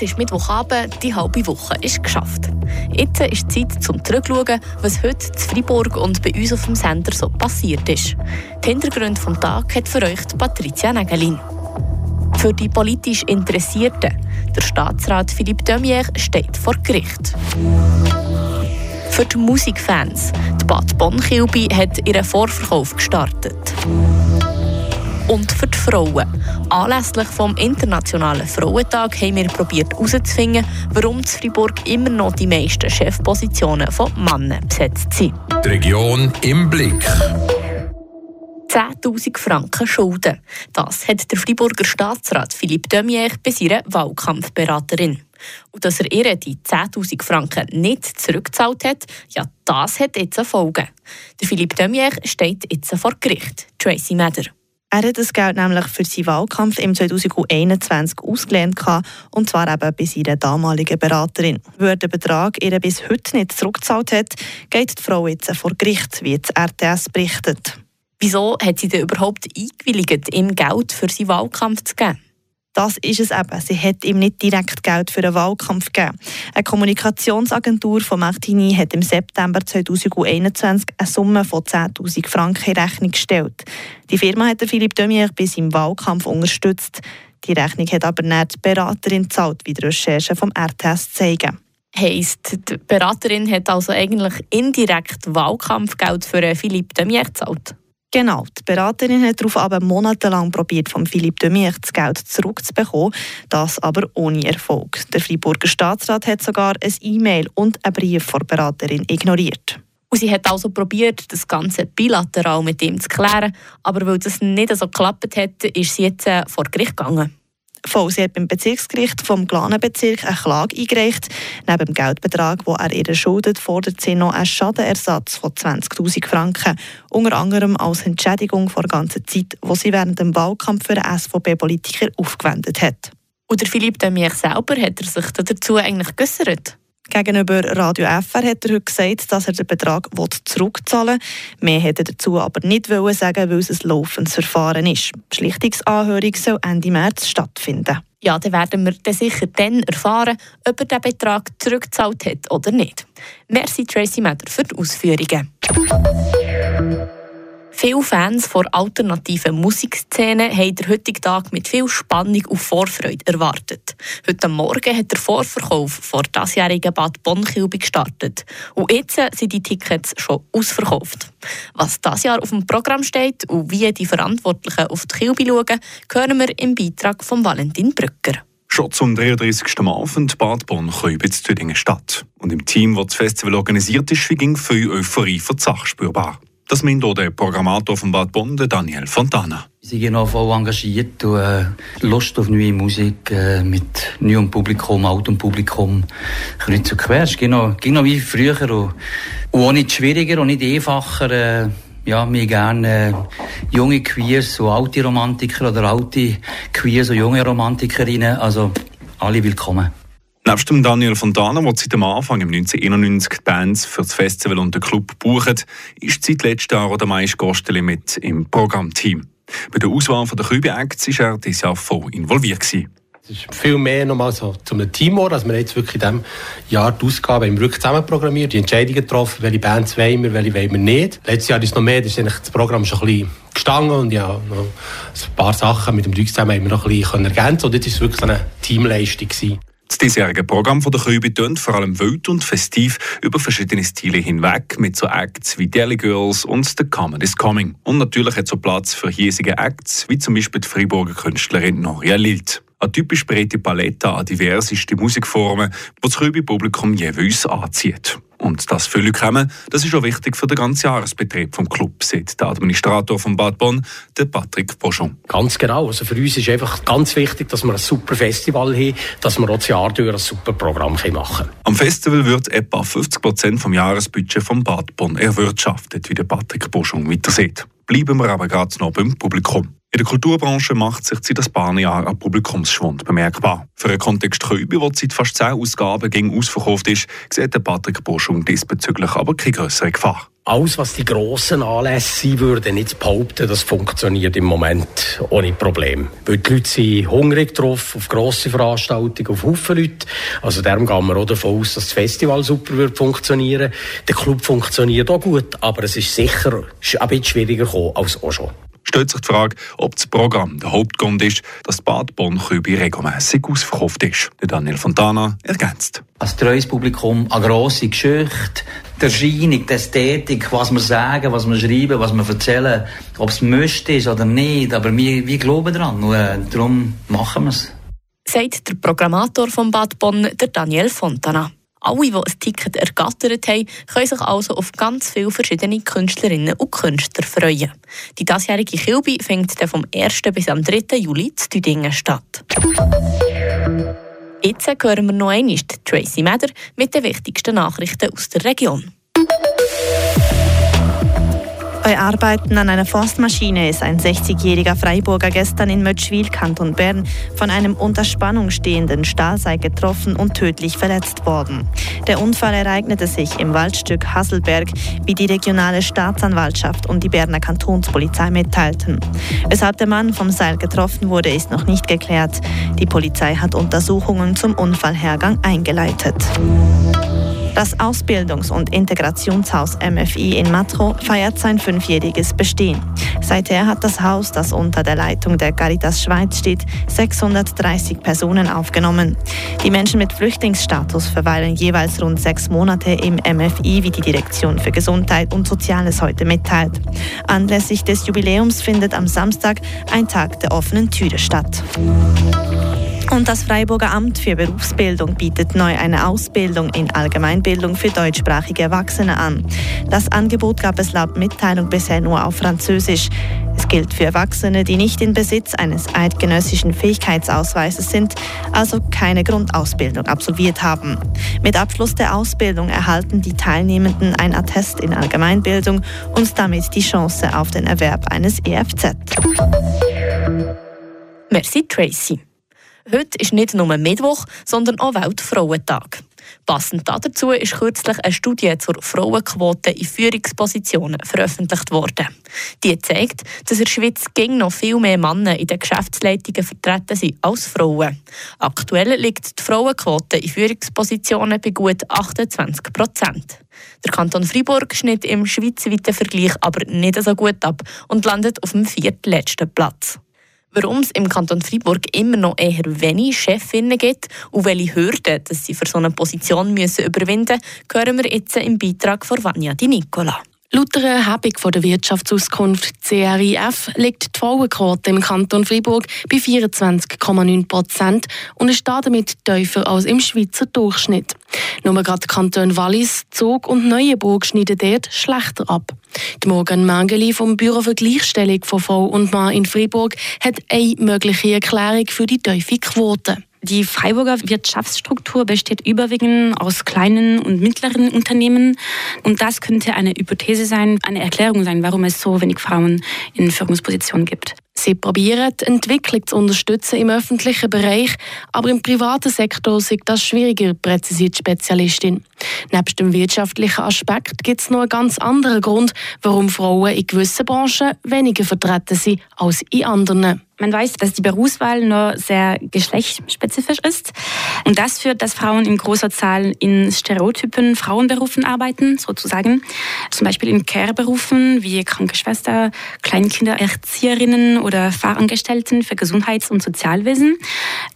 Es ist Mittwochabend, die halbe Woche ist geschafft. Jetzt ist Zeit zum Zurückschauen, was heute in Freiburg und bei uns auf dem Sender so passiert ist. Die Hintergründe des Tages hat für euch Patricia Nägelin. Für die politisch Interessierten, der Staatsrat Philippe Demier steht vor Gericht. Für die Musikfans, die Bad Bonn-Kilby hat ihren Vorverkauf gestartet. Und für die Frauen. Anlässlich vom Internationalen Frauentag haben wir probiert herauszufinden, warum in Freiburg immer noch die meisten Chefpositionen von Männern besetzt sind. Die Region im Blick. 10.000 Franken Schulden. Das hat der Freiburger Staatsrat Philippe Demier bei seiner Wahlkampfberaterin. Und dass er ihr die 10.000 Franken nicht zurückgezahlt hat, ja, das hat jetzt eine Folge. Der Philippe Demier steht jetzt vor Gericht. Tracy Meder. Er hat das Geld nämlich für seinen Wahlkampf im 2021 ausgelehnt und zwar eben bei seiner damaligen Beraterin. Weil er den Betrag ihr bis heute nicht zurückgezahlt hat, geht die Frau jetzt vor Gericht, wie das RTS berichtet. Wieso hat sie denn überhaupt eingewilligt, ihm Geld für seinen Wahlkampf zu geben? Das ist es eben. Sie hat ihm nicht direkt Geld für einen Wahlkampf gegeben. Eine Kommunikationsagentur von Martini hat im September 2021 eine Summe von 10.000 Franken in Rechnung gestellt. Die Firma hat Philipp Demier bei seinem Wahlkampf unterstützt. Die Rechnung hat aber nicht die Beraterin gezahlt, wie die Recherchen vom RTS zeigen. Heisst, die Beraterin hat also eigentlich indirekt Wahlkampfgeld für Philipp Demier gezahlt? Genau, die Beraterin hat darauf aber monatelang probiert, von Philippe Demir das Geld zurückzubekommen, das aber ohne Erfolg. Der Freiburger Staatsrat hat sogar ein E-Mail und einen Brief von der Beraterin ignoriert. Und sie hat also probiert, das Ganze bilateral mit ihm zu klären, aber weil das nicht so geklappt hat, ist sie jetzt äh, vor Gericht gegangen. Voll, sie hat beim Bezirksgericht vom Glanenbezirk eine Klage eingereicht. Neben dem Geldbetrag, den er ihr schuldet, fordert sie noch einen Schadenersatz von 20'000 Franken. Unter anderem als Entschädigung vor der ganzen Zeit, die sie während dem Wahlkampf für einen SVP-Politiker aufgewendet hat. Und der Philipp Demier selber hat er sich dazu eigentlich geäussert? Gegenüber Radio FR hat er heute gesagt, dass er den Betrag zurückzahlen will. Mehr hätte er dazu aber nicht sagen, weil es ein laufendes Verfahren ist. Die Schlichtungsanhörung soll Ende März stattfinden. Ja, dann werden wir dann sicher dann erfahren, ob er den Betrag zurückgezahlt hat oder nicht. Merci Tracy Meder für die Ausführungen. Viele Fans der alternativen Musikszene haben den heutigen Tag mit viel Spannung und Vorfreude erwartet. Heute Morgen hat der Vorverkauf vor diesjährigen Bad Bonn-Kilby gestartet. Und jetzt sind die Tickets schon ausverkauft. Was dieses Jahr auf dem Programm steht und wie die Verantwortlichen auf die Kilby schauen, hören wir im Beitrag von Valentin Brücker. Schon zum 33. Mal findet Bad Bonn Kübe zu Tüdingen statt. Und im Team, das das Festival organisiert ist, ging viel Euphorie für die Sache spürbar. Das meint auch der Programmator von Bad Bonn, Daniel Fontana. Wir sind genau voll engagiert und äh, Lust auf neue Musik äh, mit neuem Publikum, altem Publikum, kreuz zu quer. Es ging noch, ging noch wie früher und, und auch nicht schwieriger und nicht einfacher. Äh, ja, wir gerne äh, junge Queers und alte Romantiker oder alte Queers und junge Romantikerinnen. Also alle willkommen. Neben dem Daniel Fontana, der seit dem Anfang im 1991 die Bands für das Festival und den Club bucht, ist seit letztem Jahr der meiste Gosteli mit im Programmteam. Bei der Auswahl der Kübe-Acts war er dieses Jahr voll involviert. Gewesen. Es ist viel mehr nochmal so zu einem Team dass wir jetzt wirklich in diesem Jahr die Ausgabe haben wirklich zusammen programmiert, die Entscheidungen getroffen, welche Bands wollen wir, welche wollen wir nicht. Letztes Jahr ist noch mehr, da ist eigentlich das Programm schon ein bisschen gestanden und ja, noch ein paar Sachen mit dem Dreieck zusammen haben wir noch ein bisschen ergänzen und jetzt war es wirklich so eine Teamleistung. Gewesen. Das diesjährige Programm von der Kübe tönt vor allem wild und festiv über verschiedene Stile hinweg mit so Acts wie Daily Girls und The Comedy is Coming. Und natürlich hat so Platz für hiesige Acts wie zum Beispiel die Freiburger Künstlerin Noria Lilt. Eine typisch breite Palette an diverseste Musikformen, die das Kübe-Publikum jeweils anzieht. Und das viele kommen, das ist auch wichtig für den ganzen Jahresbetrieb vom Club, sagt der Administrator von Bad Bonn, der Patrick Pochon. Ganz genau. Also für uns ist einfach ganz wichtig, dass wir ein super Festival haben, dass wir auch das Jahr durch ein super Programm machen können. Am Festival wird etwa 50 Prozent vom Jahresbudget von Bad Bonn erwirtschaftet, wie der Patrick Pochon weiter sieht. Bleiben wir aber gerade noch beim Publikum. In der Kulturbranche macht sich seit ein paar Jahren ein Publikumsschwund bemerkbar. Für einen Kontext Kübe, der seit fast zehn Ausgaben gegen ausverkauft ist, sieht Patrick Boschung diesbezüglich aber keine größere Gefahr. alles, was die grossen Anlässe sein würden, nicht behaupten, das funktioniert im Moment ohne Problem. Weil die Leute sind hungrig drauf, auf grosse Veranstaltungen, auf Haufen Leute. Also darum gehen wir auch davon aus, dass das Festival super wird funktionieren. Der Club funktioniert auch gut, aber es ist sicher ein bisschen schwieriger gekommen als auch schon stellt sich die Frage, ob das Programm der Hauptgrund ist, dass Bad Bonn-Kübi regelmässig ausverkauft ist. Daniel Fontana ergänzt. Als treues Publikum eine grosse Geschichte, die Erscheinung, die Ästhetik, was wir sagen, was wir schreiben, was wir erzählen, ob es Mist ist oder nicht, aber wir, wir glauben daran und äh, darum machen wir es. Sagt der Programmator von Bad Bonn, der Daniel Fontana. Alle, die ein Ticket ergattert haben, können sich also auf ganz viele verschiedene Künstlerinnen und Künstler freuen. Die diesjährige Kilby findet dann vom 1. bis am 3. Juli zu Düdingen statt. Jetzt hören wir noch einmal Tracy Meder mit den wichtigsten Nachrichten aus der Region. Bei Arbeiten an einer Forstmaschine ist ein 60-jähriger Freiburger gestern in Mötschwil, Kanton Bern, von einem unter Spannung stehenden Stahlseil getroffen und tödlich verletzt worden. Der Unfall ereignete sich im Waldstück Hasselberg, wie die regionale Staatsanwaltschaft und die Berner Kantonspolizei mitteilten. Weshalb der Mann vom Seil getroffen wurde, ist noch nicht geklärt. Die Polizei hat Untersuchungen zum Unfallhergang eingeleitet. Das Ausbildungs- und Integrationshaus MFI in Matro feiert sein fünfjähriges Bestehen. Seither hat das Haus, das unter der Leitung der Caritas Schweiz steht, 630 Personen aufgenommen. Die Menschen mit Flüchtlingsstatus verweilen jeweils rund sechs Monate im MFI, wie die Direktion für Gesundheit und Soziales heute mitteilt. Anlässlich des Jubiläums findet am Samstag ein Tag der offenen Türe statt. Und das Freiburger Amt für Berufsbildung bietet neu eine Ausbildung in Allgemeinbildung für deutschsprachige Erwachsene an. Das Angebot gab es laut Mitteilung bisher nur auf Französisch. Es gilt für Erwachsene, die nicht in Besitz eines eidgenössischen Fähigkeitsausweises sind, also keine Grundausbildung absolviert haben. Mit Abschluss der Ausbildung erhalten die Teilnehmenden ein Attest in Allgemeinbildung und damit die Chance auf den Erwerb eines EFZ. Merci Tracy. Heute ist nicht nur Mittwoch, sondern auch Weltfrauentag. Passend dazu ist kürzlich eine Studie zur Frauenquote in Führungspositionen veröffentlicht worden. Die zeigt, dass in der Schweiz ging noch viel mehr Männer in den Geschäftsleitungen vertreten sind als Frauen. Aktuell liegt die Frauenquote in Führungspositionen bei gut 28 Prozent. Der Kanton Freiburg schnitt im schweizweiten Vergleich aber nicht so gut ab und landet auf dem viertletzten Platz. Warum es im Kanton Freiburg immer noch eher wenig Chefinnen gibt und welche Hürden dass sie für so eine Position müssen überwinden müssen, hören wir jetzt im Beitrag von Vanya Di Nicola. Laut einer Erhebung der Wirtschaftsauskunft CRIF liegt die Frauenquote im Kanton Freiburg bei 24,9 Prozent und ist damit tiefer als im Schweizer Durchschnitt. Nur gerade Kanton Wallis, Zug und Neuenburg schneiden dort schlechter ab. Die Morgan Mangeli vom Büro für Gleichstellung von Frau und Mann in Freiburg hat eine mögliche Erklärung für die tiefe Quote. Die Freiburger Wirtschaftsstruktur besteht überwiegend aus kleinen und mittleren Unternehmen. Und das könnte eine Hypothese sein, eine Erklärung sein, warum es so wenig Frauen in Führungspositionen gibt. Sie probieren, die Entwicklung zu unterstützen im öffentlichen Bereich, aber im privaten Sektor ist das schwieriger, präzisiert die Spezialistin. Neben dem wirtschaftlichen Aspekt gibt es noch einen ganz anderen Grund, warum Frauen in gewissen Branchen weniger vertreten sind als in anderen. Man weiß, dass die Berufswahl nur sehr geschlechtsspezifisch ist. Und das führt, dass Frauen in großer Zahl in Stereotypen Frauenberufen arbeiten, sozusagen. Zum Beispiel in Care-Berufen wie Krankenschwester, Kleinkindererzieherinnen oder Fahrangestellten für Gesundheits- und Sozialwesen.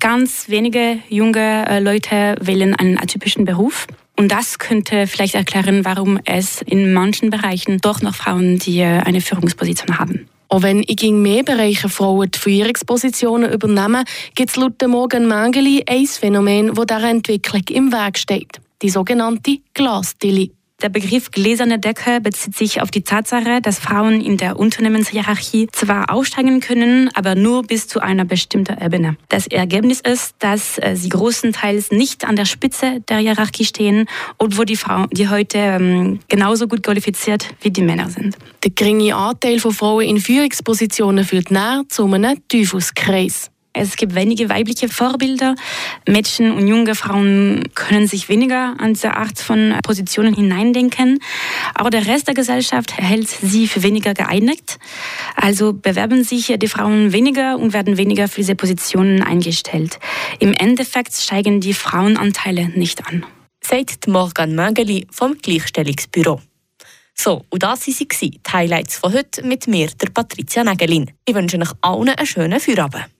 Ganz wenige junge äh, Leute wählen einen atypischen Beruf. Und das könnte vielleicht erklären, warum es in manchen Bereichen doch noch Frauen, die äh, eine Führungsposition haben. Auch wenn in mehr Bereichen Frauen die Führungspositionen übernehmen, gibt es laut Morgan Mangeli ein Phänomen, das dieser Entwicklung im Weg steht. Die sogenannte Glasdille. Der Begriff gläserne Decke bezieht sich auf die Tatsache, dass Frauen in der Unternehmenshierarchie zwar aufsteigen können, aber nur bis zu einer bestimmten Ebene. Das Ergebnis ist, dass äh, sie großenteils nicht an der Spitze der Hierarchie stehen, obwohl die Frauen, die heute ähm, genauso gut qualifiziert wie die Männer sind. Der geringe Anteil von Frauen in Führungspositionen führt näher zu einem Teufelskreis. Es gibt wenige weibliche Vorbilder. Mädchen und junge Frauen können sich weniger an diese Art von Positionen hineindenken. Aber der Rest der Gesellschaft hält sie für weniger geeignet. Also bewerben sich die Frauen weniger und werden weniger für diese Positionen eingestellt. Im Endeffekt steigen die Frauenanteile nicht an. Sagt Morgan Mögeli vom Gleichstellungsbüro. So, und das waren die Highlights von heute mit mir, der Patricia Nägelin. Ich wünsche euch allen einen schönen Feierabend.